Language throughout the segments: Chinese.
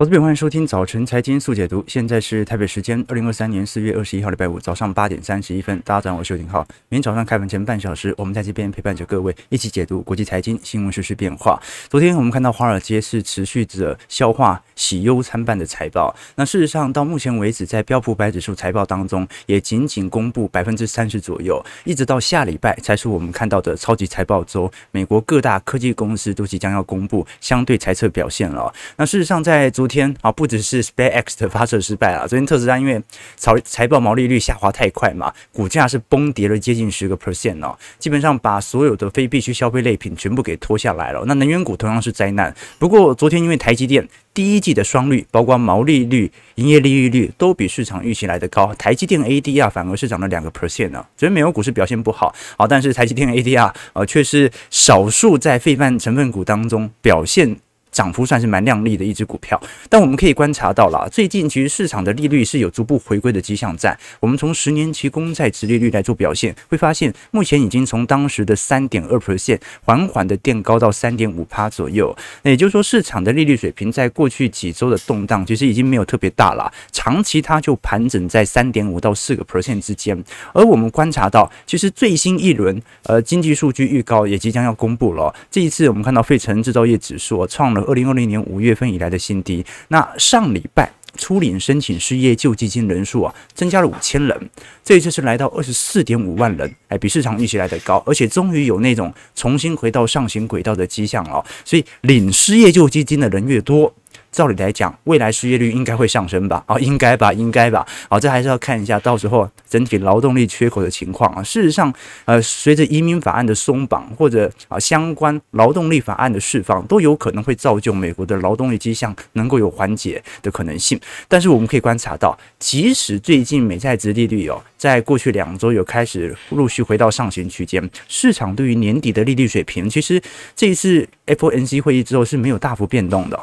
我，这边欢迎收听早晨财经速解读。现在是台北时间二零二三年四月二十一号礼拜五早上八点三十一分。大家早上好，我是邱廷浩。明天早上开盘前半小时，我们在这边陪伴着各位一起解读国际财经新闻、时事变化。昨天我们看到华尔街是持续着消化喜忧参半的财报。那事实上到目前为止，在标普百指数财报当中，也仅仅公布百分之三十左右。一直到下礼拜才是我们看到的超级财报周。美国各大科技公司都即将要公布相对财测表现了。那事实上在昨天啊，不只是 SpaceX 的发射失败啊，昨天特斯拉因为财财报毛利率下滑太快嘛，股价是崩跌了接近十个 percent 哦，基本上把所有的非必需消费类品全部给拖下来了。那能源股同样是灾难。不过昨天因为台积电第一季的双率，包括毛利率、营业利润率都比市场预期来得高，台积电 ADR 反而是涨了两个 percent 呢。昨天美国股市表现不好，好，但是台积电 ADR 呃却是少数在费半成分股当中表现。涨幅算是蛮亮丽的一只股票，但我们可以观察到了，最近其实市场的利率是有逐步回归的迹象在。我们从十年期公债殖利率来做表现，会发现目前已经从当时的三点二 percent 缓缓的垫高到三点五趴左右。那也就是说，市场的利率水平在过去几周的动荡，其实已经没有特别大了，长期它就盘整在三点五到四个 percent 之间。而我们观察到，其实最新一轮呃经济数据预告也即将要公布了。这一次我们看到费城制造业指数创了。二零二零年五月份以来的新低。那上礼拜初领申请失业救济金人数啊，增加了五千人，这一次是来到二十四点五万人，哎，比市场预期来的高，而且终于有那种重新回到上行轨道的迹象了。所以领失业救济金的人越多。照理来讲，未来失业率应该会上升吧？啊，应该吧，应该吧。好，这还是要看一下到时候整体劳动力缺口的情况啊。事实上，呃，随着移民法案的松绑或者啊相关劳动力法案的释放，都有可能会造就美国的劳动力迹象能够有缓解的可能性。但是我们可以观察到，即使最近美债殖利率哦，在过去两周有开始陆续回到上行区间，市场对于年底的利率水平，其实这一次 FOMC 会议之后是没有大幅变动的。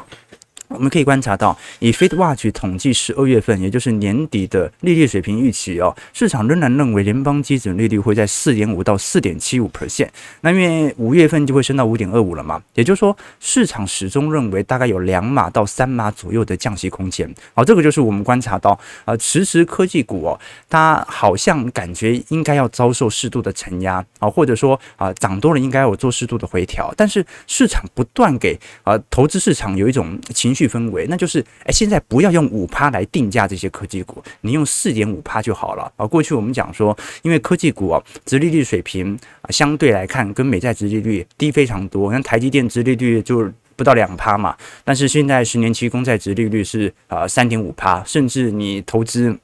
我们可以观察到，以 FedWatch 统计十二月份，也就是年底的利率水平预期哦，市场仍然认为联邦基准利率会在四点五到四点七五 percent。那因为五月份就会升到五点二五了嘛，也就是说，市场始终认为大概有两码到三码左右的降息空间。好，这个就是我们观察到，呃，迟迟科技股哦，它好像感觉应该要遭受适度的承压啊，或者说啊，涨多了应该要有做适度的回调，但是市场不断给啊投资市场有一种情绪。氛围，那就是哎，现在不要用五趴来定价这些科技股，你用四点五趴就好了啊。过去我们讲说，因为科技股啊，殖利率水平啊，相对来看跟美债殖利率低非常多，像台积电殖利率就不到两趴嘛，但是现在十年期公债殖利率是啊三点五趴，甚至你投资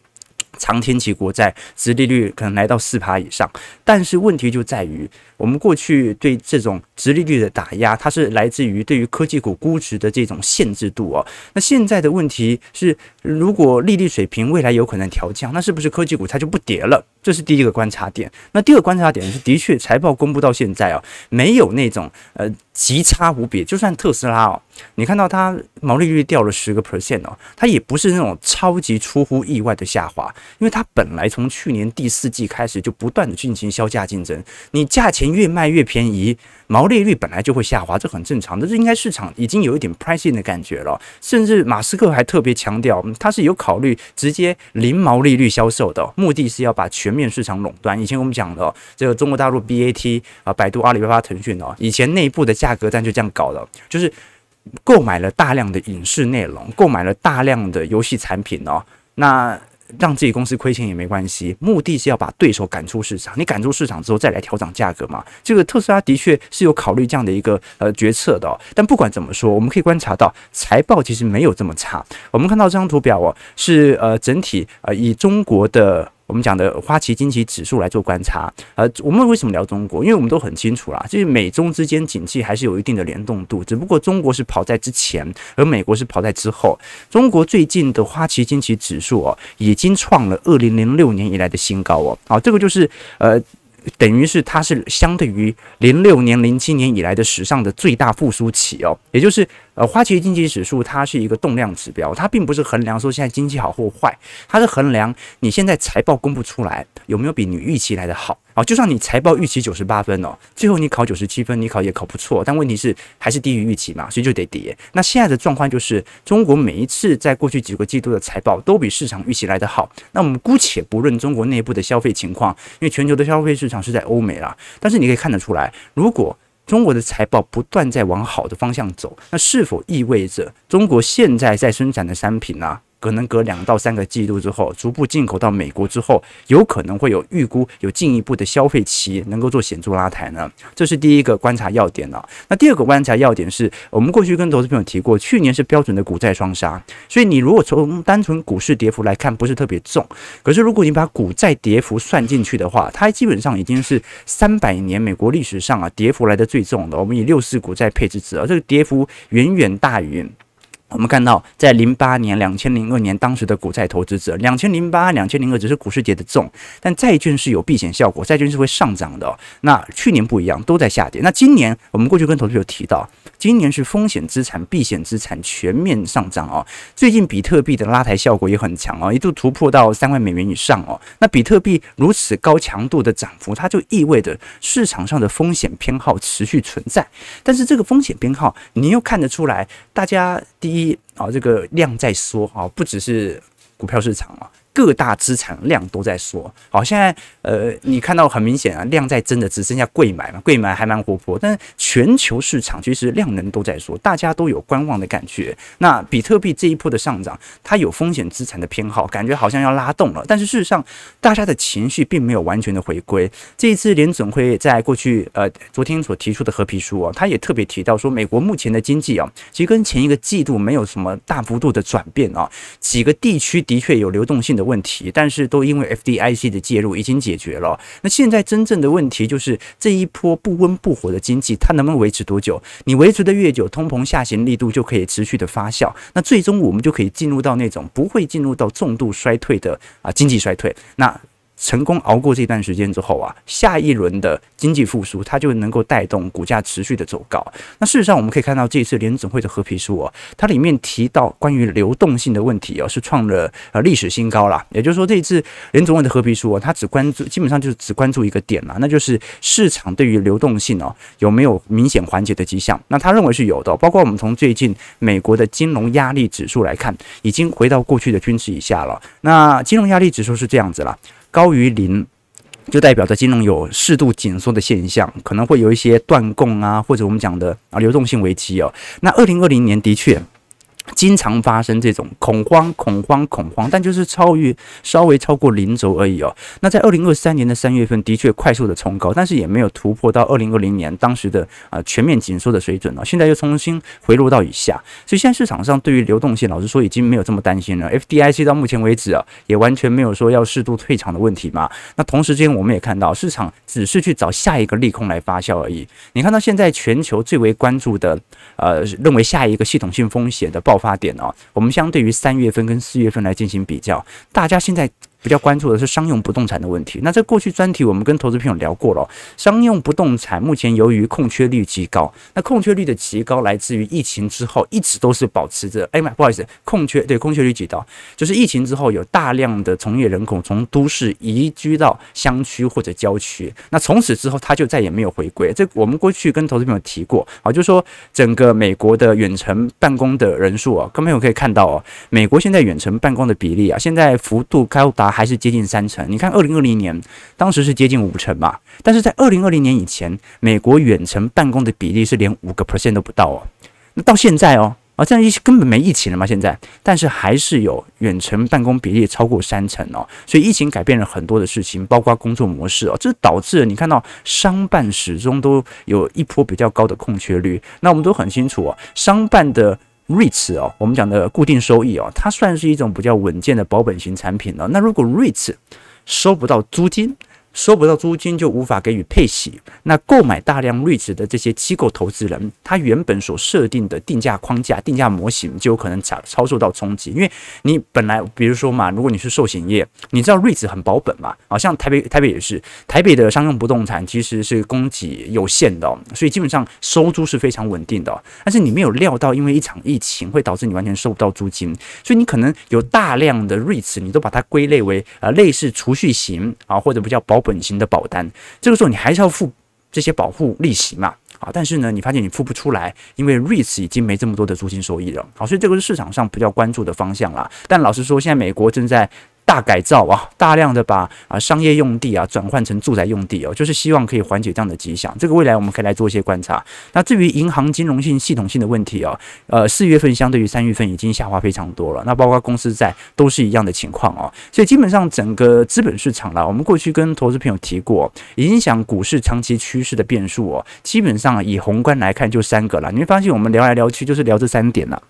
长天期国债殖利率可能来到四趴以上，但是问题就在于。我们过去对这种直利率的打压，它是来自于对于科技股估值的这种限制度哦。那现在的问题是，如果利率水平未来有可能调降，那是不是科技股它就不跌了？这是第一个观察点。那第二个观察点是，的确财报公布到现在哦，没有那种呃极差无比。就算特斯拉哦，你看到它毛利率掉了十个 percent 哦，它也不是那种超级出乎意外的下滑，因为它本来从去年第四季开始就不断的进行削价竞争，你价钱。越卖越便宜，毛利率本来就会下滑，这很正常的。这应该市场已经有一点 pricing 的感觉了。甚至马斯克还特别强调，他是有考虑直接零毛利率销售的，目的是要把全面市场垄断。以前我们讲的这个中国大陆 BAT 啊，百度、阿里巴巴、腾讯哦，以前内部的价格战就这样搞的，就是购买了大量的影视内容，购买了大量的游戏产品哦，那。让自己公司亏钱也没关系，目的是要把对手赶出市场。你赶出市场之后再来调整价格嘛？这个特斯拉的确是有考虑这样的一个呃决策的。但不管怎么说，我们可以观察到财报其实没有这么差。我们看到这张图表哦，是呃整体呃以中国的。我们讲的花旗经济指数来做观察，呃，我们为什么聊中国？因为我们都很清楚啦，就是美中之间景气还是有一定的联动度，只不过中国是跑在之前，而美国是跑在之后。中国最近的花旗经济指数哦，已经创了二零零六年以来的新高哦，好，这个就是呃。等于是它是相对于零六年、零七年以来的史上的最大复苏期哦，也就是呃花旗经济指数，它是一个动量指标，它并不是衡量说现在经济好或坏，它是衡量你现在财报公布出来有没有比你预期来的好。啊，就算你财报预期九十八分哦，最后你考九十七分，你考也考不错，但问题是还是低于预期嘛，所以就得跌。那现在的状况就是，中国每一次在过去几个季度的财报都比市场预期来得好。那我们姑且不论中国内部的消费情况，因为全球的消费市场是在欧美啦。但是你可以看得出来，如果中国的财报不断在往好的方向走，那是否意味着中国现在在生产的商品啊？可能隔两到三个季度之后，逐步进口到美国之后，有可能会有预估有进一步的消费期能够做显著拉抬呢？这是第一个观察要点了。那第二个观察要点是我们过去跟投资朋友提过，去年是标准的股债双杀，所以你如果从单纯股市跌幅来看，不是特别重。可是如果你把股债跌幅算进去的话，它基本上已经是三百年美国历史上啊跌幅来的最重的。我们以六四股债配置值啊，这个跌幅远远大于。我们看到，在零八年、两千零二年，当时的股债投资者，两千零八、两千零二只是股市跌得重，但债券是有避险效果，债券是会上涨的哦。那去年不一样，都在下跌。那今年，我们过去跟投资者提到，今年是风险资产、避险资产全面上涨哦。最近比特币的拉抬效果也很强哦，一度突破到三万美元以上哦。那比特币如此高强度的涨幅，它就意味着市场上的风险偏好持续存在。但是这个风险偏好，你又看得出来，大家第一。啊，这个量在缩啊，不只是股票市场啊。各大资产量都在缩，好，现在呃，你看到很明显啊，量在增的只剩下柜买嘛，柜买还蛮活泼，但是全球市场其实量能都在缩，大家都有观望的感觉。那比特币这一波的上涨，它有风险资产的偏好，感觉好像要拉动了，但是事实上，大家的情绪并没有完全的回归。这一次联准会在过去呃昨天所提出的褐皮书啊，他也特别提到说，美国目前的经济啊，其实跟前一个季度没有什么大幅度的转变啊，几个地区的确有流动性的问题，但是都因为 FDIC 的介入已经解决了。那现在真正的问题就是这一波不温不火的经济，它能不能维持多久？你维持的越久，通膨下行力度就可以持续的发酵。那最终我们就可以进入到那种不会进入到重度衰退的啊经济衰退。那成功熬过这段时间之后啊，下一轮的经济复苏，它就能够带动股价持续的走高。那事实上，我们可以看到这一次联总会的褐皮书啊，它里面提到关于流动性的问题啊，是创了呃历史新高了。也就是说，这一次联总会的褐皮书啊，它只关注，基本上就是只关注一个点了，那就是市场对于流动性哦有没有明显缓解的迹象。那他认为是有的，包括我们从最近美国的金融压力指数来看，已经回到过去的均值以下了。那金融压力指数是这样子了。高于零，就代表着金融有适度紧缩的现象，可能会有一些断供啊，或者我们讲的啊流动性危机哦。那二零二零年的确。经常发生这种恐慌、恐慌、恐慌，但就是超越稍微超过零轴而已哦。那在二零二三年的三月份，的确快速的冲高，但是也没有突破到二零二零年当时的啊全面紧缩的水准哦。现在又重新回落到以下，所以现在市场上对于流动性，老实说已经没有这么担心了。FDIC 到目前为止啊，也完全没有说要适度退场的问题嘛。那同时间我们也看到，市场只是去找下一个利空来发酵而已。你看到现在全球最为关注的，呃，认为下一个系统性风险的报。爆发点哦，我们相对于三月份跟四月份来进行比较，大家现在。比较关注的是商用不动产的问题。那在过去专题，我们跟投资朋友聊过了，商用不动产目前由于空缺率极高，那空缺率的极高来自于疫情之后一直都是保持着，哎妈，不好意思，空缺对空缺率极高，就是疫情之后有大量的从业人口从都市移居到乡区或者郊区，那从此之后他就再也没有回归。这我们过去跟投资朋友提过啊，就是说整个美国的远程办公的人数啊，各位朋友可以看到哦，美国现在远程办公的比例啊，现在幅度高达。还是接近三成。你看，二零二零年当时是接近五成嘛，但是在二零二零年以前，美国远程办公的比例是连五个 percent 都不到哦。那到现在哦，啊，这样一根本没疫情了嘛，现在，但是还是有远程办公比例超过三成哦。所以疫情改变了很多的事情，包括工作模式哦，这导致你看到商办始终都有一波比较高的空缺率。那我们都很清楚哦，商办的。REITs 哦，我们讲的固定收益哦，它算是一种比较稳健的保本型产品了。那如果 REITs 收不到租金，收不到租金就无法给予配息，那购买大量 REITs 的这些机构投资人，他原本所设定的定价框架、定价模型就有可能遭遭受到冲击，因为你本来比如说嘛，如果你是寿险业，你知道 REITs 很保本嘛，好像台北台北也是，台北的商用不动产其实是供给有限的，所以基本上收租是非常稳定的，但是你没有料到，因为一场疫情会导致你完全收不到租金，所以你可能有大量的 REITs，你都把它归类为呃类似储蓄型啊或者比较保。本型的保单，这个时候你还是要付这些保护利息嘛。啊，但是呢，你发现你付不出来，因为 REITs 已经没这么多的租金收益了。好，所以这个是市场上比较关注的方向啦。但老实说，现在美国正在。大改造啊，大量的把啊商业用地啊转换成住宅用地哦，就是希望可以缓解这样的迹象。这个未来我们可以来做一些观察。那至于银行金融性系统性的问题哦，呃，四月份相对于三月份已经下滑非常多了。那包括公司债都是一样的情况哦。所以基本上整个资本市场啦，我们过去跟投资朋友提过，影响股市长期趋势的变数哦，基本上以宏观来看就三个了。你会发现我们聊来聊去就是聊这三点了。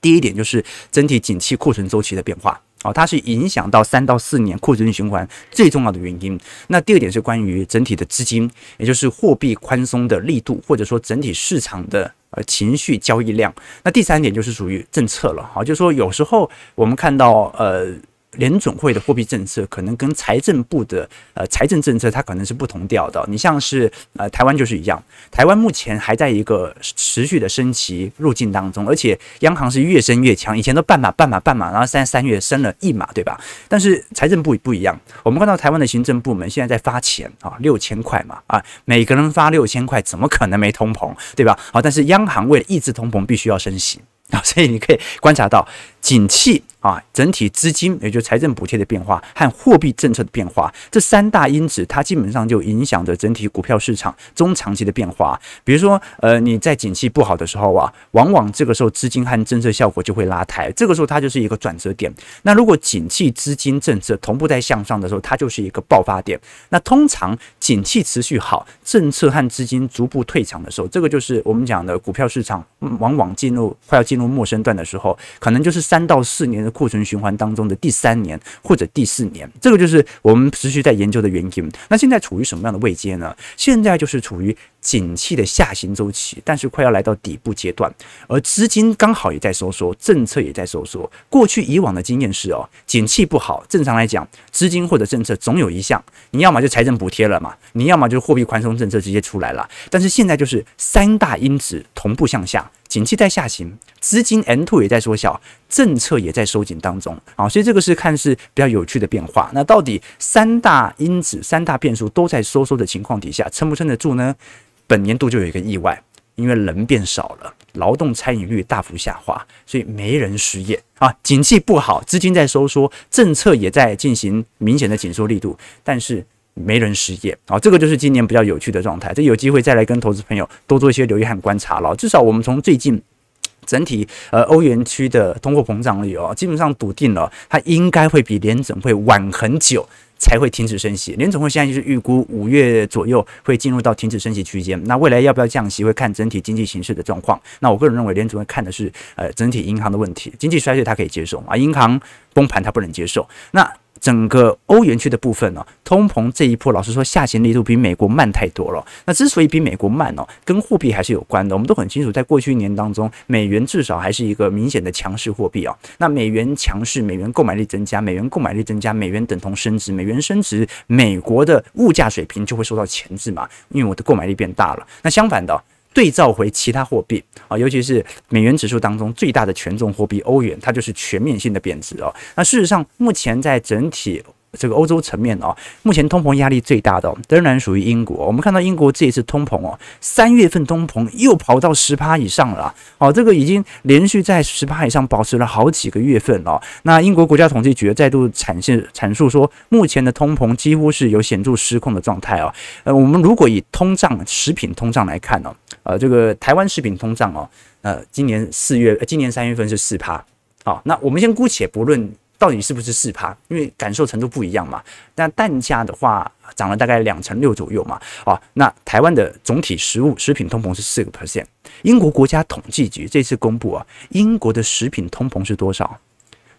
第一点就是整体景气库存周期的变化。哦，它是影响到三到四年库存循环最重要的原因。那第二点是关于整体的资金，也就是货币宽松的力度，或者说整体市场的呃情绪交易量。那第三点就是属于政策了。好，就是说有时候我们看到呃。联准会的货币政策可能跟财政部的呃财政政策它可能是不同调的。你像是呃台湾就是一样，台湾目前还在一个持续的升息路径当中，而且央行是越升越强，以前都半码半码半码，然后现在三月升了一码，对吧？但是财政部不一样，我们看到台湾的行政部门现在在发钱啊，六千块嘛啊，每个人发六千块，怎么可能没通膨，对吧？好，但是央行为了抑制通膨，必须要升息啊，所以你可以观察到景气。啊，整体资金也就是财政补贴的变化和货币政策的变化，这三大因子，它基本上就影响着整体股票市场中长期的变化。比如说，呃，你在景气不好的时候啊，往往这个时候资金和政策效果就会拉抬，这个时候它就是一个转折点。那如果景气、资金、政策同步在向上的时候，它就是一个爆发点。那通常景气持续好，政策和资金逐步退场的时候，这个就是我们讲的股票市场往往进入快要进入末升段的时候，可能就是三到四年的。库存循环当中的第三年或者第四年，这个就是我们持续在研究的原因。那现在处于什么样的位阶呢？现在就是处于景气的下行周期，但是快要来到底部阶段，而资金刚好也在收缩，政策也在收缩。过去以往的经验是哦，景气不好，正常来讲，资金或者政策总有一项，你要么就财政补贴了嘛，你要么就是货币宽松政策直接出来了。但是现在就是三大因子同步向下。景气在下行，资金 N two 也在缩小，政策也在收紧当中啊，所以这个是看似比较有趣的变化。那到底三大因子、三大变数都在收缩的情况底下，撑不撑得住呢？本年度就有一个意外，因为人变少了，劳动参与率大幅下滑，所以没人失业啊。景气不好，资金在收缩，政策也在进行明显的紧缩力度，但是没人失业啊，这个就是今年比较有趣的状态。这有机会再来跟投资朋友多做一些留意和观察了。至少我们从最近整体呃欧元区的通货膨胀率哦，基本上笃定了，它应该会比联准会晚很久才会停止升息。联总会现在就是预估五月左右会进入到停止升息区间。那未来要不要降息，会看整体经济形势的状况。那我个人认为联总会看的是呃整体银行的问题，经济衰退他可以接受啊，银行崩盘他不能接受。那整个欧元区的部分呢，通膨这一波，老实说下行力度比美国慢太多了。那之所以比美国慢哦，跟货币还是有关的。我们都很清楚，在过去一年当中，美元至少还是一个明显的强势货币啊。那美元强势，美元购买力增加，美元购买力增加，美元等同升值，美元升值，美国的物价水平就会受到钳制嘛，因为我的购买力变大了。那相反的。对照回其他货币啊，尤其是美元指数当中最大的权重货币欧元，它就是全面性的贬值哦。那事实上，目前在整体。这个欧洲层面哦，目前通膨压力最大的哦仍然属于英国。我们看到英国这一次通膨哦，三月份通膨又跑到十趴以上了哦，这个已经连续在十趴以上保持了好几个月份了。那英国国家统计局再度阐现阐述说，目前的通膨几乎是有显著失控的状态哦。呃，我们如果以通胀食品通胀来看呢，呃，这个台湾食品通胀哦，呃，今年四月，今年三月份是四趴。好，那我们先姑且不论。到底是不是四趴？因为感受程度不一样嘛。那蛋价的话涨了大概两成六左右嘛。啊，那台湾的总体食物食品通膨是四个 percent。英国国家统计局这次公布啊，英国的食品通膨是多少？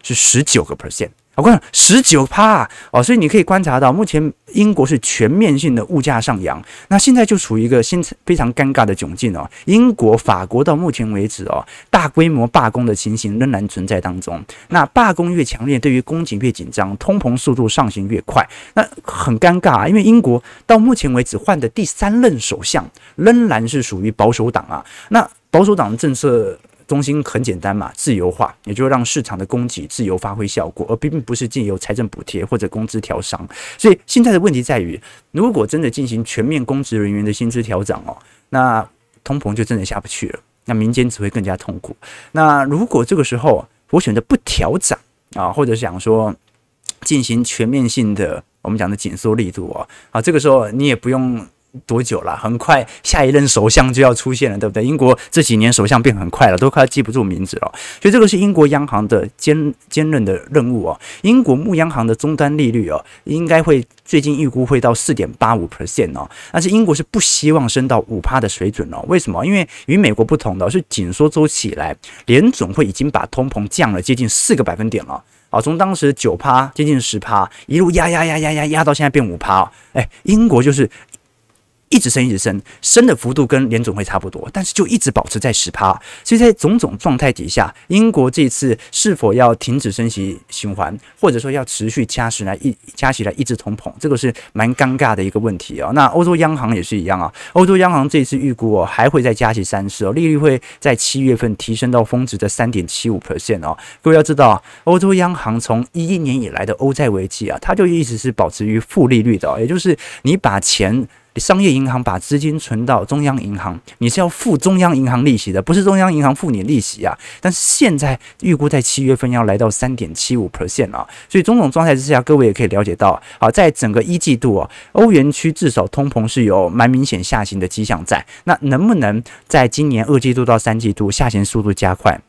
是十九个 percent。我看十九趴哦，所以你可以观察到，目前英国是全面性的物价上扬。那现在就处于一个新非常尴尬的窘境哦。英国、法国到目前为止哦，大规模罢工的情形仍然存在当中。那罢工越强烈，对于供给越紧张，通膨速度上行越快。那很尴尬啊，因为英国到目前为止换的第三任首相仍然是属于保守党啊。那保守党的政策。中心很简单嘛，自由化，也就是让市场的供给自由发挥效果，而并不是借由财政补贴或者工资调商。所以现在的问题在于，如果真的进行全面公职人员的薪资调涨哦，那通膨就真的下不去了，那民间只会更加痛苦。那如果这个时候我选择不调涨啊，或者想说进行全面性的我们讲的紧缩力度哦，啊，这个时候你也不用。多久了？很快下一任首相就要出现了，对不对？英国这几年首相变很快了，都快记不住名字了。所以这个是英国央行的坚坚韧的任务哦。英国牧央行的终端利率哦，应该会最近预估会到四点八五 percent 哦。但是英国是不希望升到五趴的水准哦。为什么？因为与美国不同的是紧缩周期以来，联总会已经把通膨降了接近四个百分点了啊，从当时九趴接近十趴，一路压压压压压压到现在变五趴。哎，英国就是。一直升，一直升，升的幅度跟联总会差不多，但是就一直保持在十趴。所以在种种状态底下，英国这次是否要停止升息循环，或者说要持续加息来一加息来抑制通膨，这个是蛮尴尬的一个问题啊。那欧洲央行也是一样啊，欧洲央行这次预估哦，还会再加息三次哦，利率会在七月份提升到峰值的三点七五 percent 哦。各位要知道，欧洲央行从一一年以来的欧债危机啊，它就一直是保持于负利率的，也就是你把钱。商业银行把资金存到中央银行，你是要付中央银行利息的，不是中央银行付你利息啊。但是现在预估在七月份要来到三点七五 percent 啊，所以种种状态之下，各位也可以了解到，啊，在整个一季度啊，欧元区至少通膨是有蛮明显下行的迹象在。那能不能在今年二季度到三季度下行速度加快？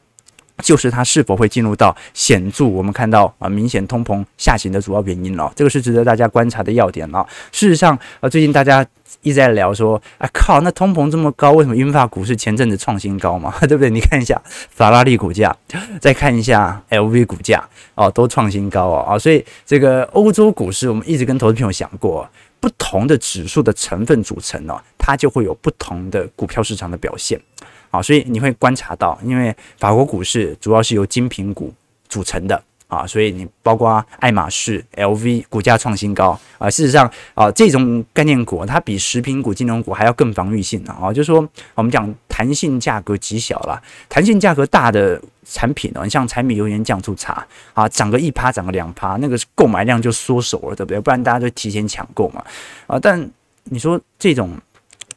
就是它是否会进入到显著，我们看到啊明显通膨下行的主要原因了，这个是值得大家观察的要点了。事实上，啊最近大家一直在聊说，啊靠，那通膨这么高，为什么英法股市前阵子创新高嘛？对不对？你看一下法拉利股价，再看一下 LV 股价，哦，都创新高哦啊，所以这个欧洲股市，我们一直跟投资朋友讲过，不同的指数的成分组成呢，它就会有不同的股票市场的表现。啊，所以你会观察到，因为法国股市主要是由精品股组成的啊，所以你包括爱马仕、LV 股价创新高啊。事实上啊，这种概念股它比食品股、金融股还要更防御性的啊。就是说，我们讲弹性价格极小了，弹性价格大的产品呢，你像柴米油盐酱醋茶啊，涨个一趴，涨个两趴，那个购买量就缩手了，对不对？不然大家就提前抢购嘛啊。但你说这种。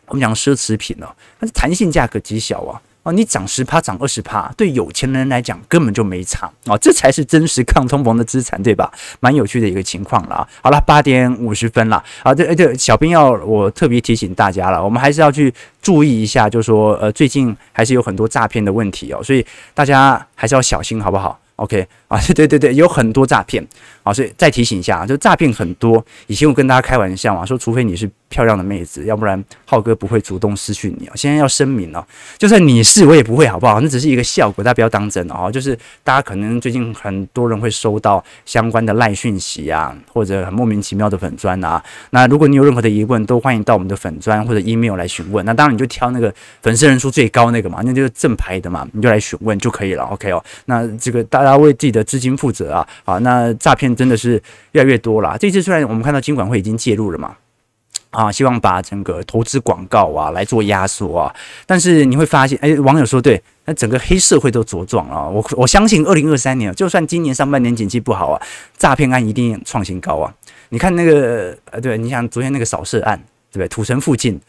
我们讲奢侈品哦，它的弹性价格极小啊，哦，你涨十趴，涨二十趴，对有钱人来讲根本就没差啊，这才是真实抗通膨的资产，对吧？蛮有趣的一个情况了。好了，八点五十分了啊，对对，小编要我特别提醒大家了，我们还是要去注意一下，就是说呃，最近还是有很多诈骗的问题哦，所以大家还是要小心，好不好？OK 啊，对对对，有很多诈骗啊，所以再提醒一下啊，就诈骗很多。以前我跟大家开玩笑啊，说除非你是漂亮的妹子，要不然浩哥不会主动私讯你啊。现在要声明哦，就算你是，我也不会，好不好？那只是一个效果，大家不要当真哦。就是大家可能最近很多人会收到相关的赖讯息啊，或者很莫名其妙的粉砖啊。那如果你有任何的疑问，都欢迎到我们的粉砖或者 email 来询问。那当然你就挑那个粉丝人数最高那个嘛，那就是正牌的嘛，你就来询问就可以了。OK 哦，那这个大家。为自己的的资金负责啊！啊，那诈骗真的是越来越多了。这次虽然我们看到金管会已经介入了嘛，啊，希望把整个投资广告啊来做压缩啊，但是你会发现，哎，网友说对，那整个黑社会都茁壮了。我我相信，二零二三年，就算今年上半年景气不好啊，诈骗案一定创新高啊！你看那个，呃，对，你像昨天那个扫射案，对不对？土城附近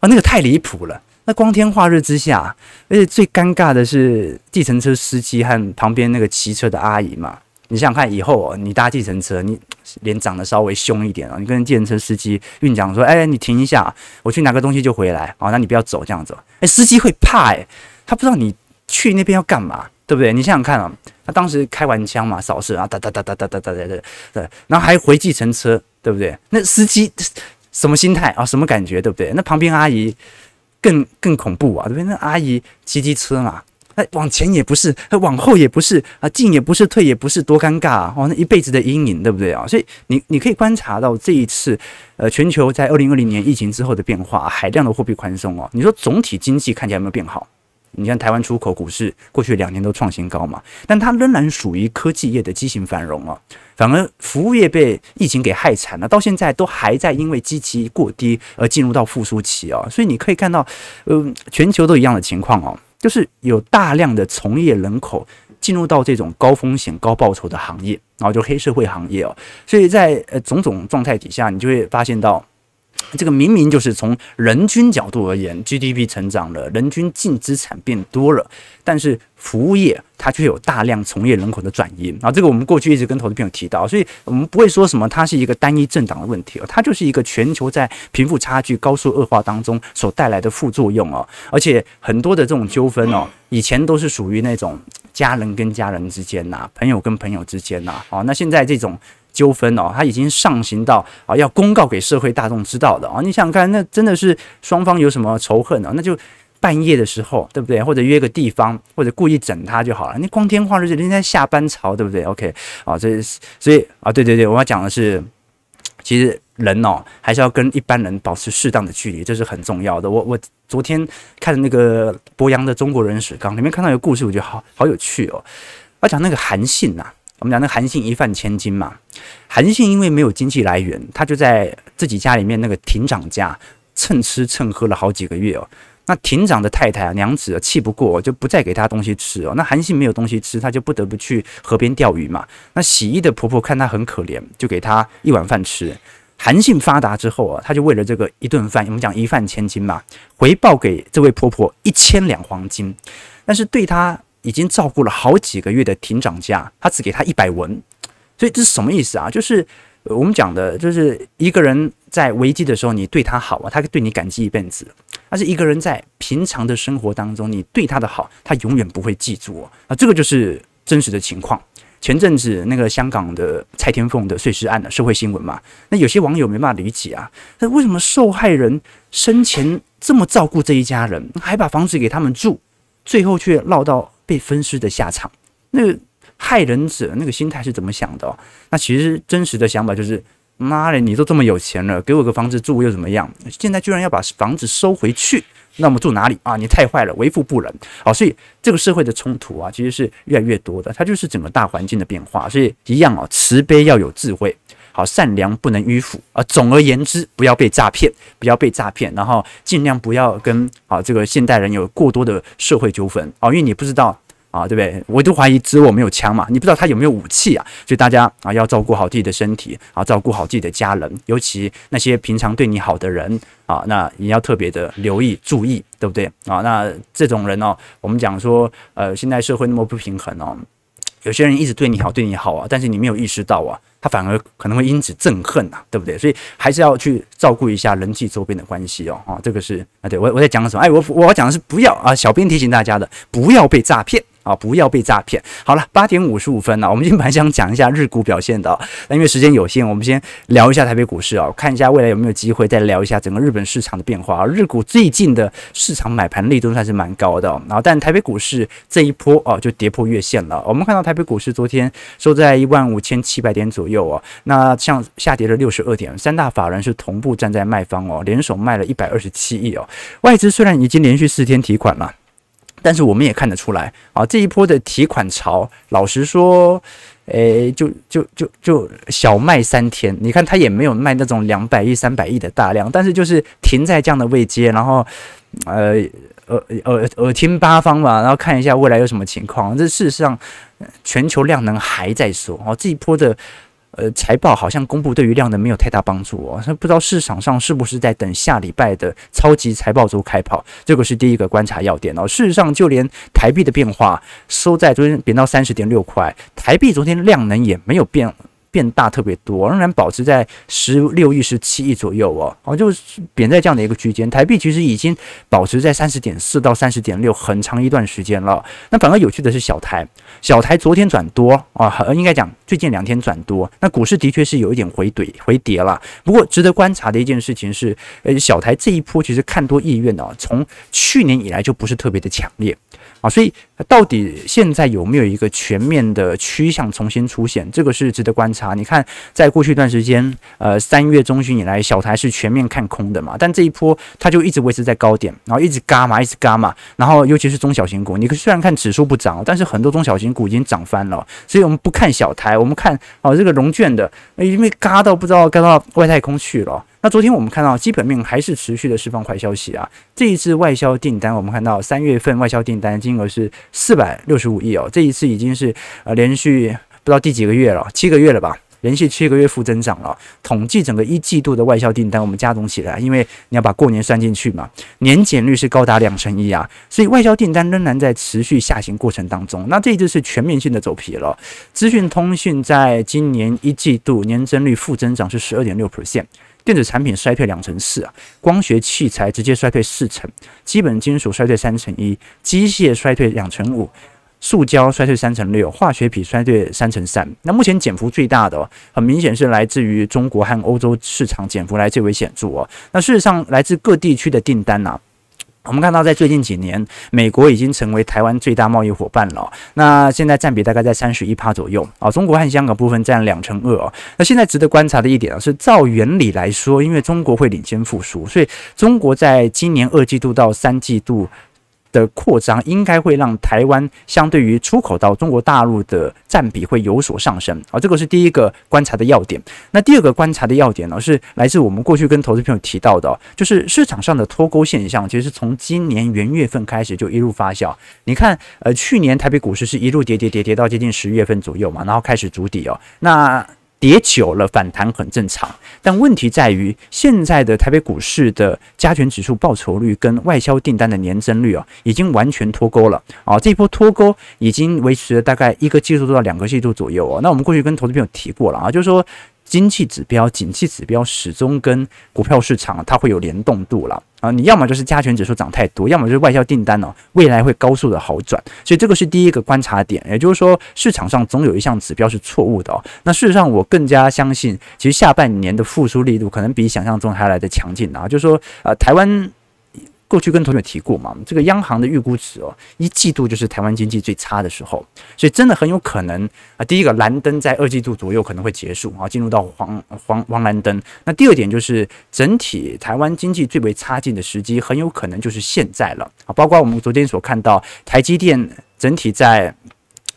啊，那个太离谱了。那光天化日之下，而且最尴尬的是，计程车司机和旁边那个骑车的阿姨嘛。你想想看，以后哦，你搭计程车，你脸长得稍微凶一点啊，你跟计程车司机运讲说：“哎，你停一下，我去拿个东西就回来。”哦，那你不要走这样子。哎，司机会怕哎，他不知道你去那边要干嘛，对不对？你想想看啊，他当时开完枪嘛，扫射啊，哒哒哒哒哒哒哒哒哒，对，然后还回计程车，对不对？那司机什么心态啊？什么感觉，对不对？那旁边阿姨。更更恐怖啊，对不对？那阿姨骑机车嘛，那往前也不是，往后也不是啊，进也不是，退也不是，多尴尬啊！哦，那一辈子的阴影，对不对啊？所以你你可以观察到这一次，呃，全球在二零二零年疫情之后的变化，海量的货币宽松哦。你说总体经济看起来有没有变好？你看台湾出口股市过去两年都创新高嘛，但它仍然属于科技业的畸形繁荣啊。反而服务业被疫情给害惨了，到现在都还在因为基期过低而进入到复苏期啊。所以你可以看到，呃，全球都一样的情况哦。就是有大量的从业人口进入到这种高风险高报酬的行业，然后就黑社会行业哦，所以在呃种种状态底下，你就会发现到。这个明明就是从人均角度而言，GDP 成长了，人均净资产变多了，但是服务业它却有大量从业人口的转移啊。这个我们过去一直跟投资朋友提到，所以我们不会说什么它是一个单一政党的问题哦，它就是一个全球在贫富差距高速恶化当中所带来的副作用哦。而且很多的这种纠纷哦，以前都是属于那种家人跟家人之间呐，朋友跟朋友之间呐，哦，那现在这种。纠纷哦，它已经上行到啊，要公告给社会大众知道的啊。你想想看，那真的是双方有什么仇恨啊？那就半夜的时候，对不对？或者约个地方，或者故意整他就好了。你光天化日，人家下班潮，对不对？OK 啊，这所以啊，对对对，我要讲的是，其实人哦，还是要跟一般人保持适当的距离，这是很重要的。我我昨天看那个博洋的《中国人史纲》里面看到一个故事，我觉得好好有趣哦。要讲那个韩信呐。我们讲那韩信一饭千金嘛，韩信因为没有经济来源，他就在自己家里面那个亭长家蹭吃蹭喝了好几个月哦。那亭长的太太啊娘子啊气不过，就不再给他东西吃哦。那韩信没有东西吃，他就不得不去河边钓鱼嘛。那洗衣的婆婆看他很可怜，就给他一碗饭吃。韩信发达之后啊，他就为了这个一顿饭，我们讲一饭千金嘛，回报给这位婆婆一千两黄金，但是对他。已经照顾了好几个月的庭长家，他只给他一百文，所以这是什么意思啊？就是我们讲的，就是一个人在危机的时候你对他好啊，他对你感激一辈子；但是一个人在平常的生活当中，你对他的好，他永远不会记住啊。啊，这个就是真实的情况。前阵子那个香港的蔡天凤的碎尸案的社会新闻嘛，那有些网友没办法理解啊，那为什么受害人生前这么照顾这一家人，还把房子给他们住，最后却落到被分尸的下场，那个害人者那个心态是怎么想的？那其实真实的想法就是：妈的，你都这么有钱了，给我个房子住又怎么样？现在居然要把房子收回去，那我们住哪里啊？你太坏了，为富不仁。好，所以这个社会的冲突啊，其实是越来越多的。它就是整个大环境的变化。所以一样哦，慈悲要有智慧，好，善良不能迂腐啊。总而言之，不要被诈骗，不要被诈骗，然后尽量不要跟啊这个现代人有过多的社会纠纷啊，因为你不知道。啊，对不对？我都怀疑只有我没有枪嘛，你不知道他有没有武器啊？所以大家啊要照顾好自己的身体啊，照顾好自己的家人，尤其那些平常对你好的人啊，那你要特别的留意注意，对不对？啊，那这种人哦，我们讲说，呃，现在社会那么不平衡哦，有些人一直对你好，对你好啊，但是你没有意识到啊，他反而可能会因此憎恨呐，对不对？所以还是要去照顾一下人际周边的关系哦。啊，这个是啊，对我我在讲什么？哎，我我要讲的是不要啊，小编提醒大家的，不要被诈骗。啊，不要被诈骗。好了，八点五十五分了，我们今天本来想讲一下日股表现的，但因为时间有限，我们先聊一下台北股市啊，看一下未来有没有机会再聊一下整个日本市场的变化。日股最近的市场买盘力度算是蛮高的，然后但台北股市这一波哦就跌破月线了。我们看到台北股市昨天收在一万五千七百点左右哦，那像下跌了六十二点，三大法人是同步站在卖方哦，联手卖了一百二十七亿哦。外资虽然已经连续四天提款了。但是我们也看得出来啊，这一波的提款潮，老实说，诶，就就就就小卖三天。你看他也没有卖那种两百亿、三百亿的大量，但是就是停在这样的位阶，然后呃耳耳耳听八方嘛，然后看一下未来有什么情况。这事实上，全球量能还在说哦，这一波的。呃，财报好像公布对于量能没有太大帮助哦，那不知道市场上是不是在等下礼拜的超级财报周开跑？这个是第一个观察要点哦。事实上，就连台币的变化收在昨天贬到三十点六块，台币昨天量能也没有变。变大特别多，仍然保持在十六亿、十七亿左右哦，哦，就是贬在这样的一个区间。台币其实已经保持在三十点四到三十点六很长一段时间了。那反而有趣的是小台，小台昨天转多啊，应该讲最近两天转多。那股市的确是有一点回怼回跌了。不过值得观察的一件事情是，呃，小台这一波其实看多意愿呢，从去年以来就不是特别的强烈。啊，所以到底现在有没有一个全面的趋向重新出现？这个是值得观察。你看，在过去一段时间，呃，三月中旬以来，小台是全面看空的嘛，但这一波它就一直维持在高点，然后一直嘎嘛，一直嘎嘛，然后尤其是中小型股，你虽然看指数不涨，但是很多中小型股已经涨翻了。所以我们不看小台，我们看哦，这个融券的，因为嘎到不知道嘎到外太空去了。那昨天我们看到基本面还是持续的释放坏消息啊。这一次外销订单，我们看到三月份外销订单金额是四百六十五亿哦，这一次已经是呃连续不知道第几个月了，七个月了吧。连续七个月负增长了。统计整个一季度的外销订单，我们加总起来，因为你要把过年算进去嘛，年减率是高达两成一啊，所以外销订单仍然在持续下行过程当中。那这一次是全面性的走皮了。资讯通讯在今年一季度年增率负增长是十二点六 percent，电子产品衰退两成四啊，光学器材直接衰退四成，基本金属衰退三成一，机械衰退两成五。塑胶衰退三成六，化学品衰退三成三。那目前减幅最大的，很明显是来自于中国和欧洲市场减幅来最为显著哦。那事实上，来自各地区的订单呐，我们看到在最近几年，美国已经成为台湾最大贸易伙伴了。那现在占比大概在三十一趴左右啊。中国和香港部分占两成二哦。那现在值得观察的一点啊，是照原理来说，因为中国会领先复苏，所以中国在今年二季度到三季度。的扩张应该会让台湾相对于出口到中国大陆的占比会有所上升啊，这个是第一个观察的要点。那第二个观察的要点呢，是来自我们过去跟投资朋友提到的，就是市场上的脱钩现象，其实是从今年元月份开始就一路发酵。你看，呃，去年台北股市是一路跌跌跌跌到接近十月份左右嘛，然后开始筑底哦，那。跌久了反弹很正常，但问题在于现在的台北股市的加权指数报酬率跟外销订单的年增率啊，已经完全脱钩了啊！这一波脱钩已经维持了大概一个季度到两个季度左右哦。那我们过去跟投资朋友提过了啊，就是说。经济指标、景气指标始终跟股票市场它会有联动度了啊！你要么就是加权指数涨太多，要么就是外销订单哦，未来会高速的好转，所以这个是第一个观察点。也就是说，市场上总有一项指标是错误的哦。那事实上，我更加相信，其实下半年的复苏力度可能比想象中还来的强劲啊！就是说，呃，台湾。过去跟同学提过嘛，这个央行的预估值哦，一季度就是台湾经济最差的时候，所以真的很有可能啊。第一个蓝灯在二季度左右可能会结束啊，进入到黄黄黄蓝灯。那第二点就是整体台湾经济最为差劲的时机，很有可能就是现在了啊。包括我们昨天所看到台积电整体在。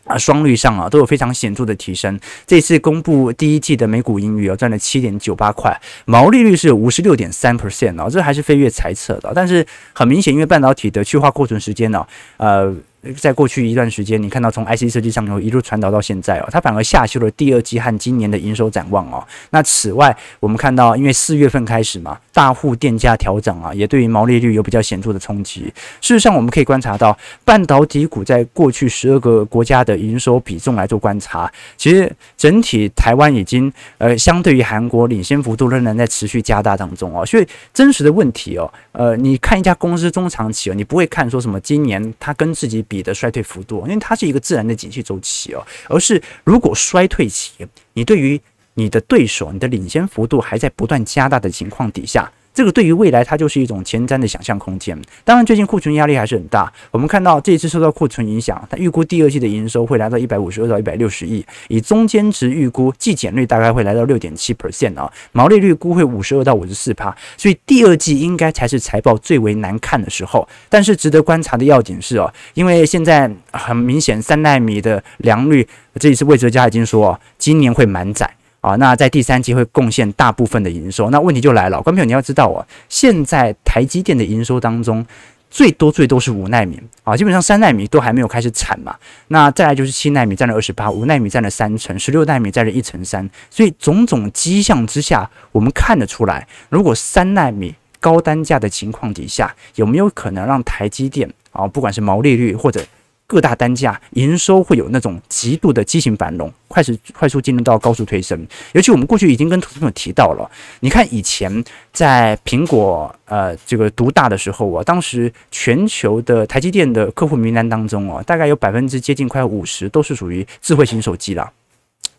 啊，双率上啊都有非常显著的提升。这次公布第一季的每股盈余啊，赚了七点九八块，毛利率是五十六点三 percent 哦，这还是飞跃猜测的。但是很明显，因为半导体的去化库存时间呢，呃。在过去一段时间，你看到从 IC 设计上游一路传导到现在哦，它反而下修了第二季和今年的营收展望哦。那此外，我们看到因为四月份开始嘛，大户电价调整啊，也对于毛利率有比较显著的冲击。事实上，我们可以观察到，半导体股在过去十二个国家的营收比重来做观察，其实整体台湾已经呃，相对于韩国领先幅度仍然在持续加大当中哦。所以真实的问题哦，呃，你看一家公司中长期哦，你不会看说什么今年它跟自己比你的衰退幅度，因为它是一个自然的景气周期哦，而是如果衰退期，你对于你的对手，你的领先幅度还在不断加大的情况底下。这个对于未来，它就是一种前瞻的想象空间。当然，最近库存压力还是很大。我们看到这一次受到库存影响，它预估第二季的营收会来到一百五十二到一百六十亿，以中间值预估季减率大概会来到六点七 percent 啊，毛利率估会五十二到五十四趴。所以第二季应该才是财报最为难看的时候。但是值得观察的要点是哦，因为现在很明显三纳米的良率，这一次魏哲家已经说今年会满载。啊，那在第三季会贡献大部分的营收，那问题就来了，观众朋友你要知道啊，现在台积电的营收当中，最多最多是五纳米啊，基本上三纳米都还没有开始产嘛，那再来就是七纳米占了二十八，五纳米占了三成，十六纳米占了一成三，所以种种迹象之下，我们看得出来，如果三纳米高单价的情况底下，有没有可能让台积电啊，不管是毛利率或者各大单价营收会有那种极度的畸形繁荣，快速快速进入到高速推升。尤其我们过去已经跟同学们提到了，你看以前在苹果呃这个独大的时候我，当时全球的台积电的客户名单当中哦，大概有百分之接近快五十都是属于智慧型手机了。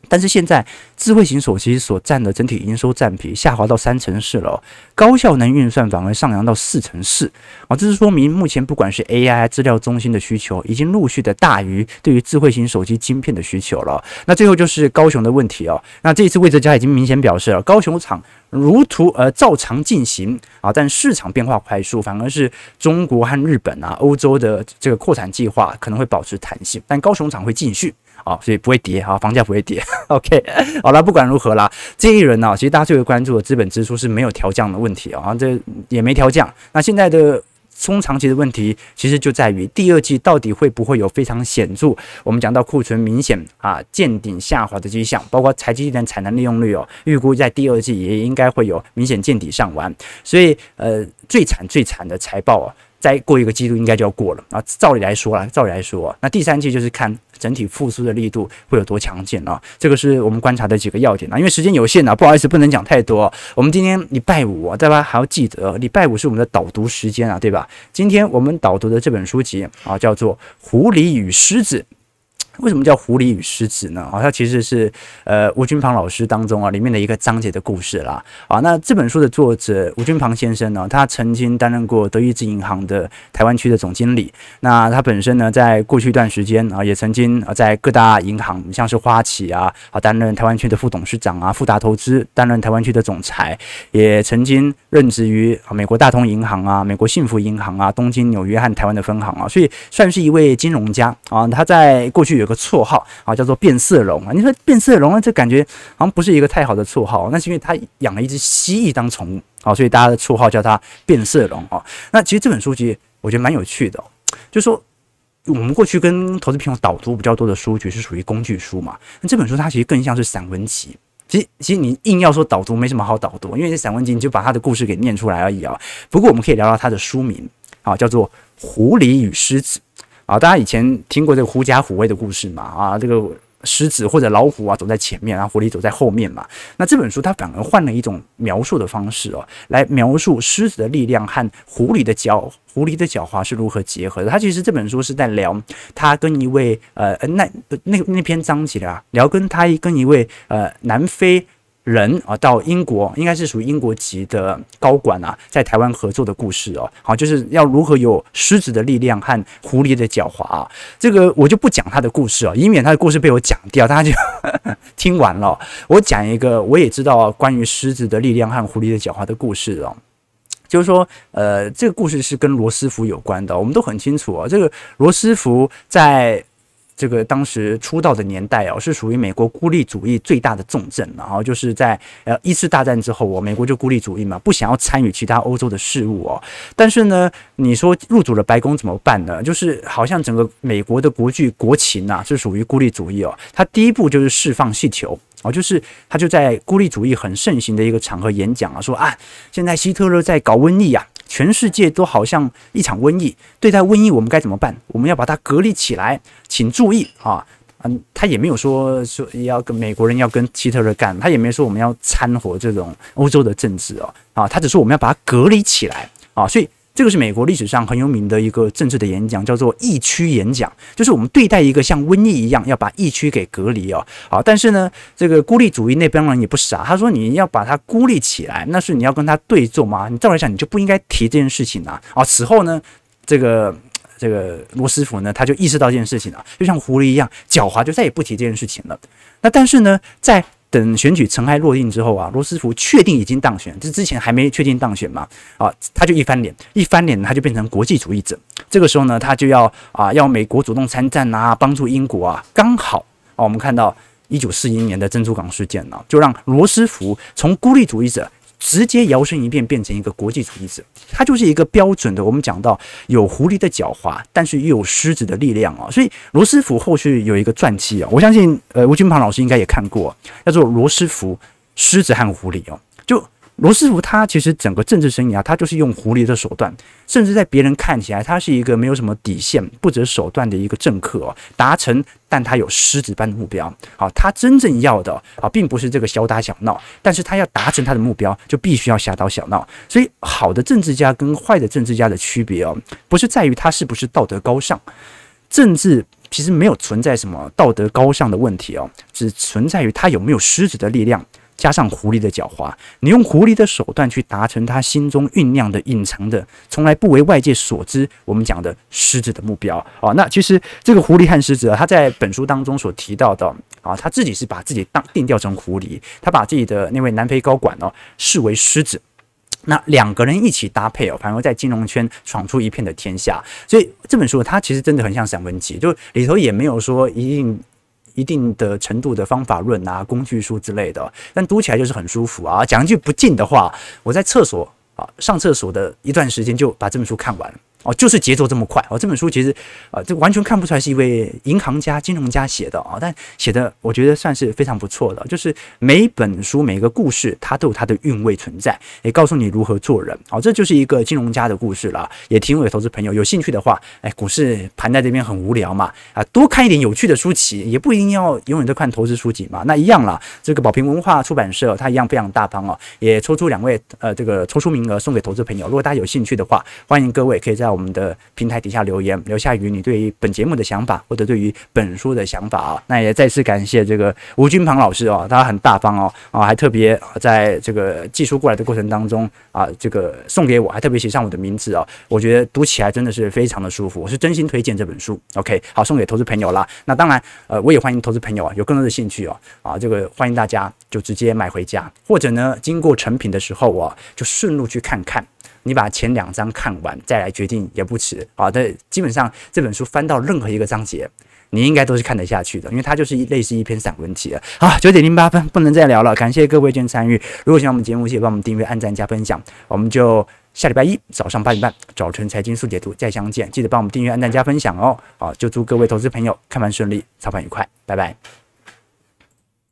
但是现在，智慧型手机所占的整体营收占比下滑到三成四了，高效能运算反而上扬到四成四啊！这是说明目前不管是 AI 资料中心的需求，已经陆续的大于对于智慧型手机晶片的需求了。那最后就是高雄的问题哦。那这一次魏哲家已经明显表示了，高雄厂如图呃照常进行啊，但市场变化快速，反而是中国和日本啊、欧洲的这个扩产计划可能会保持弹性，但高雄厂会继续。啊，所以不会跌啊，房价不会跌。OK，好了，不管如何啦，这一轮呢，其实大家最为关注的资本支出是没有调降的问题啊，这也没调降。那现在的。中长期的问题其实就在于第二季到底会不会有非常显著，我们讲到库存明显啊见顶下滑的迹象，包括台积电产能利用率哦，预估在第二季也应该会有明显见底上弯，所以呃最惨最惨的财报啊。再过一个季度应该就要过了啊！照理来说啦，照理来说，那第三季就是看整体复苏的力度会有多强劲啊！这个是我们观察的几个要点啊。因为时间有限啊，不好意思，不能讲太多。我们今天礼拜五啊，大家还要记得，礼拜五是我们的导读时间啊，对吧？今天我们导读的这本书籍啊，叫做《狐狸与狮子》。为什么叫狐狸与狮子呢？啊，它其实是呃吴君庞老师当中啊里面的一个章节的故事啦。啊，那这本书的作者吴君庞先生呢，他曾经担任过德意志银行的台湾区的总经理。那他本身呢，在过去一段时间啊，也曾经啊在各大银行，像是花旗啊啊担任台湾区的副董事长啊，富达投资担任台湾区的总裁，也曾经任职于啊美国大通银行啊、美国幸福银行啊、东京、纽约和台湾的分行啊，所以算是一位金融家啊。他在过去有个绰号啊，叫做变色龙啊。你说变色龙啊，这感觉好像不是一个太好的绰号。那是因为他养了一只蜥蜴当宠物啊，所以大家的绰号叫他变色龙啊。那其实这本书籍我觉得蛮有趣的，就说我们过去跟投资朋友导读比较多的书籍是属于工具书嘛。那这本书它其实更像是散文集。其实其实你硬要说导读，没什么好导读，因为这散文集你就把他的故事给念出来而已啊。不过我们可以聊聊它的书名啊，叫做《狐狸与狮子》。啊，大家以前听过这个狐假虎威的故事嘛？啊，这个狮子或者老虎啊走在前面，然后狐狸走在后面嘛。那这本书它反而换了一种描述的方式哦，来描述狮子的力量和狐狸的狡狐狸的狡猾是如何结合的。它其实这本书是在聊他跟一位呃那那那篇章节啊，聊跟他跟一位呃南非。人啊，到英国应该是属于英国籍的高管啊，在台湾合作的故事哦，好，就是要如何有狮子的力量和狐狸的狡猾啊，这个我就不讲他的故事哦，以免他的故事被我讲掉，大家就 听完了。我讲一个我也知道关于狮子的力量和狐狸的狡猾的故事哦，就是说，呃，这个故事是跟罗斯福有关的，我们都很清楚啊，这个罗斯福在。这个当时出道的年代哦，是属于美国孤立主义最大的重镇，然后就是在呃一次大战之后哦，美国就孤立主义嘛，不想要参与其他欧洲的事务哦。但是呢，你说入主了白宫怎么办呢？就是好像整个美国的国剧国情呐，是属于孤立主义哦。他第一步就是释放气球哦，就是他就在孤立主义很盛行的一个场合演讲啊，说啊，现在希特勒在搞瘟疫啊。全世界都好像一场瘟疫，对待瘟疫我们该怎么办？我们要把它隔离起来，请注意啊，嗯，他也没有说说要跟美国人要跟希特勒干，他也没说我们要掺和这种欧洲的政治哦，啊，他只说我们要把它隔离起来啊，所以。这个是美国历史上很有名的一个政治的演讲，叫做疫区演讲，就是我们对待一个像瘟疫一样，要把疫区给隔离哦。好，但是呢，这个孤立主义那边人也不傻，他说你要把它孤立起来，那是你要跟他对坐吗？你照来讲，你就不应该提这件事情啊。啊，此后呢，这个这个罗斯福呢，他就意识到这件事情了，就像狐狸一样狡猾，就再也不提这件事情了。那但是呢，在等选举尘埃落定之后啊，罗斯福确定已经当选，这之前还没确定当选嘛？啊，他就一翻脸，一翻脸他就变成国际主义者。这个时候呢，他就要啊，要美国主动参战啊，帮助英国啊。刚好啊，我们看到一九四一年的珍珠港事件呢、就让罗斯福从孤立主义者。直接摇身一变变成一个国际主义者，他就是一个标准的。我们讲到有狐狸的狡猾，但是又有狮子的力量啊。所以罗斯福后续有一个传记啊，我相信呃吴君鹏老师应该也看过，叫做《罗斯福狮子和狐狸》哦，就。罗斯福他其实整个政治生涯，他就是用狐狸的手段，甚至在别人看起来，他是一个没有什么底线、不择手段的一个政客哦。达成，但他有狮子般的目标。好，他真正要的啊，并不是这个小打小闹，但是他要达成他的目标，就必须要小打小闹。所以，好的政治家跟坏的政治家的区别哦，不是在于他是不是道德高尚，政治其实没有存在什么道德高尚的问题哦，只存在于他有没有狮子的力量。加上狐狸的狡猾，你用狐狸的手段去达成他心中酝酿的、隐藏的、从来不为外界所知，我们讲的狮子的目标啊。那其实这个狐狸和狮子啊，他在本书当中所提到的啊，他自己是把自己当定调成狐狸，他把自己的那位南非高管哦视为狮子。那两个人一起搭配哦，反而在金融圈闯出一片的天下。所以这本书它其实真的很像散文集，就里头也没有说一定。一定的程度的方法论啊、工具书之类的，但读起来就是很舒服啊。讲一句不敬的话，我在厕所啊上厕所的一段时间就把这本书看完了。哦，就是节奏这么快哦！这本书其实，啊、这完全看不出来是一位银行家、金融家写的啊、但写的我觉得算是非常不错的。就是每本书、每一个故事，它都有它的韵味存在，也告诉你如何做人。哦，这就是一个金融家的故事了。也提供给投资朋友有兴趣的话，哎，股市盘在这边很无聊嘛，啊，多看一点有趣的书籍，也不一定要永远都看投资书籍嘛。那一样啦，这个宝瓶文化出版社它一样非常大方哦，也抽出两位呃，这个抽出名额送给投资朋友。如果大家有兴趣的话，欢迎各位可以在。在我们的平台底下留言，留下于你对于本节目的想法，或者对于本书的想法啊。那也再次感谢这个吴君庞老师哦，他很大方哦，啊，还特别在这个寄书过来的过程当中啊，这个送给我，还特别写上我的名字哦。我觉得读起来真的是非常的舒服，我是真心推荐这本书。OK，好，送给投资朋友啦。那当然，呃，我也欢迎投资朋友啊，有更多的兴趣哦，啊，这个欢迎大家就直接买回家，或者呢，经过成品的时候啊，就顺路去看看。你把前两章看完再来决定也不迟啊！这基本上这本书翻到任何一个章节，你应该都是看得下去的，因为它就是一类似一篇散文集了好！九点零八分不能再聊了，感谢各位今天参与。如果喜欢我们节目，记得帮我们订阅、按赞、加分享。我们就下礼拜一早上八点半早晨财经速解读再相见，记得帮我们订阅、按赞、加分享哦！好，就祝各位投资朋友看盘顺利，操盘愉快，拜拜。